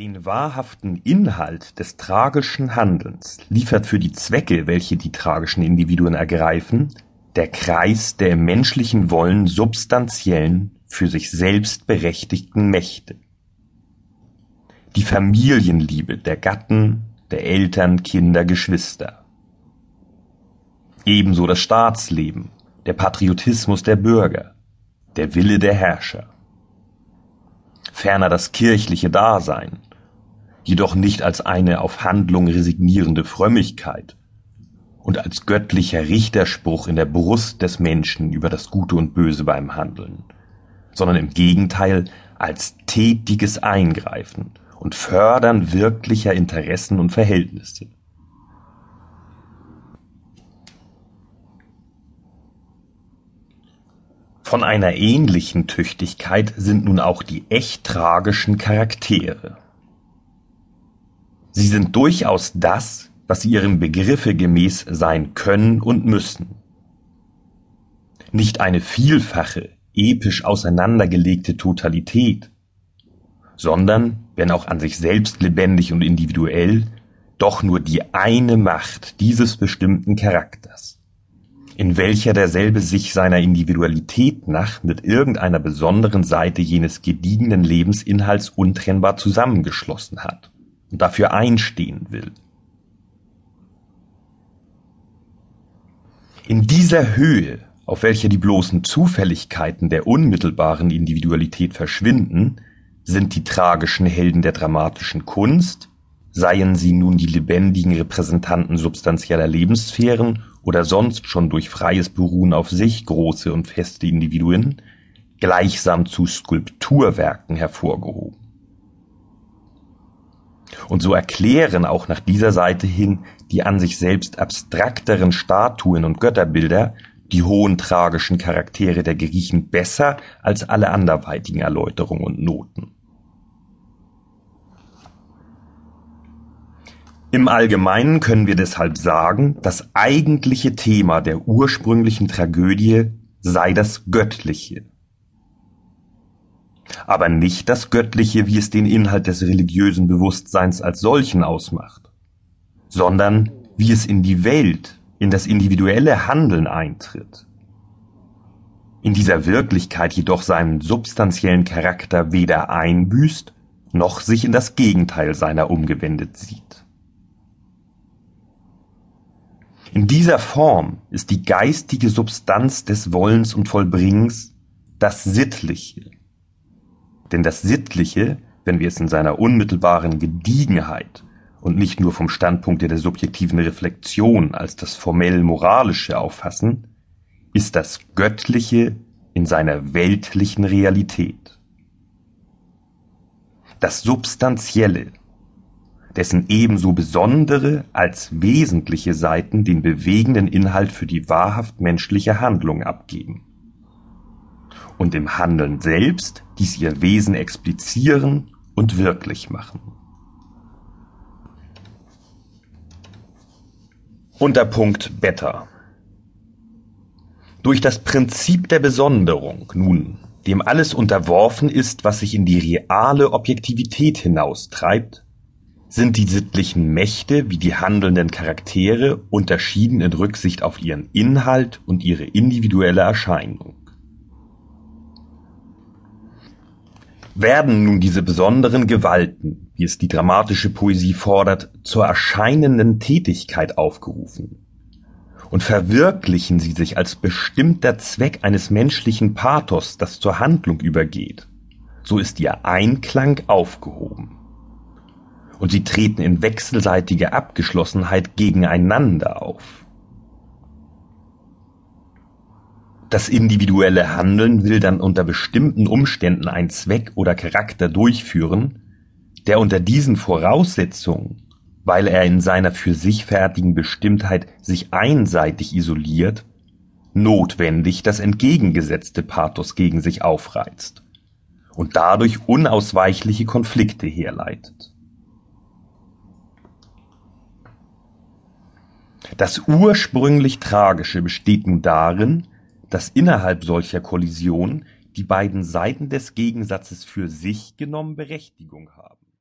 Den wahrhaften Inhalt des tragischen Handelns liefert für die Zwecke, welche die tragischen Individuen ergreifen, der Kreis der im menschlichen Wollen substanziellen, für sich selbst berechtigten Mächte. Die Familienliebe der Gatten, der Eltern, Kinder, Geschwister. Ebenso das Staatsleben, der Patriotismus der Bürger, der Wille der Herrscher. Ferner das kirchliche Dasein, jedoch nicht als eine auf Handlung resignierende Frömmigkeit und als göttlicher Richterspruch in der Brust des Menschen über das Gute und Böse beim Handeln, sondern im Gegenteil als tätiges Eingreifen und Fördern wirklicher Interessen und Verhältnisse. Von einer ähnlichen Tüchtigkeit sind nun auch die echt tragischen Charaktere. Sie sind durchaus das, was sie ihrem Begriffe gemäß sein können und müssen. Nicht eine vielfache, episch auseinandergelegte Totalität, sondern, wenn auch an sich selbst lebendig und individuell, doch nur die eine Macht dieses bestimmten Charakters, in welcher derselbe sich seiner Individualität nach mit irgendeiner besonderen Seite jenes gediegenen Lebensinhalts untrennbar zusammengeschlossen hat und dafür einstehen will. In dieser Höhe, auf welcher die bloßen Zufälligkeiten der unmittelbaren Individualität verschwinden, sind die tragischen Helden der dramatischen Kunst, seien sie nun die lebendigen Repräsentanten substanzieller Lebenssphären oder sonst schon durch freies Beruhen auf sich große und feste Individuen, gleichsam zu Skulpturwerken hervorgehoben. Und so erklären auch nach dieser Seite hin die an sich selbst abstrakteren Statuen und Götterbilder die hohen tragischen Charaktere der Griechen besser als alle anderweitigen Erläuterungen und Noten. Im Allgemeinen können wir deshalb sagen, das eigentliche Thema der ursprünglichen Tragödie sei das Göttliche, aber nicht das Göttliche, wie es den Inhalt des religiösen Bewusstseins als solchen ausmacht, sondern wie es in die Welt, in das individuelle Handeln eintritt. In dieser Wirklichkeit jedoch seinen substanziellen Charakter weder einbüßt, noch sich in das Gegenteil seiner umgewendet sieht. In dieser Form ist die geistige Substanz des Wollens und Vollbringens das Sittliche, denn das Sittliche, wenn wir es in seiner unmittelbaren Gediegenheit und nicht nur vom Standpunkt der subjektiven Reflexion als das formell Moralische auffassen, ist das Göttliche in seiner weltlichen Realität. Das Substanzielle, dessen ebenso besondere als wesentliche Seiten den bewegenden Inhalt für die wahrhaft menschliche Handlung abgeben und im Handeln selbst dies ihr Wesen explizieren und wirklich machen. Unterpunkt Beta Durch das Prinzip der Besonderung nun, dem alles unterworfen ist, was sich in die reale Objektivität hinaustreibt, sind die sittlichen Mächte wie die handelnden Charaktere unterschieden in Rücksicht auf ihren Inhalt und ihre individuelle Erscheinung. Werden nun diese besonderen Gewalten, wie es die dramatische Poesie fordert, zur erscheinenden Tätigkeit aufgerufen und verwirklichen sie sich als bestimmter Zweck eines menschlichen Pathos, das zur Handlung übergeht, so ist ihr Einklang aufgehoben. Und sie treten in wechselseitiger Abgeschlossenheit gegeneinander auf. Das individuelle Handeln will dann unter bestimmten Umständen einen Zweck oder Charakter durchführen, der unter diesen Voraussetzungen, weil er in seiner für sich fertigen Bestimmtheit sich einseitig isoliert, notwendig das entgegengesetzte Pathos gegen sich aufreizt und dadurch unausweichliche Konflikte herleitet. Das ursprünglich Tragische besteht nun darin, dass innerhalb solcher Kollision die beiden Seiten des Gegensatzes für sich genommen Berechtigung haben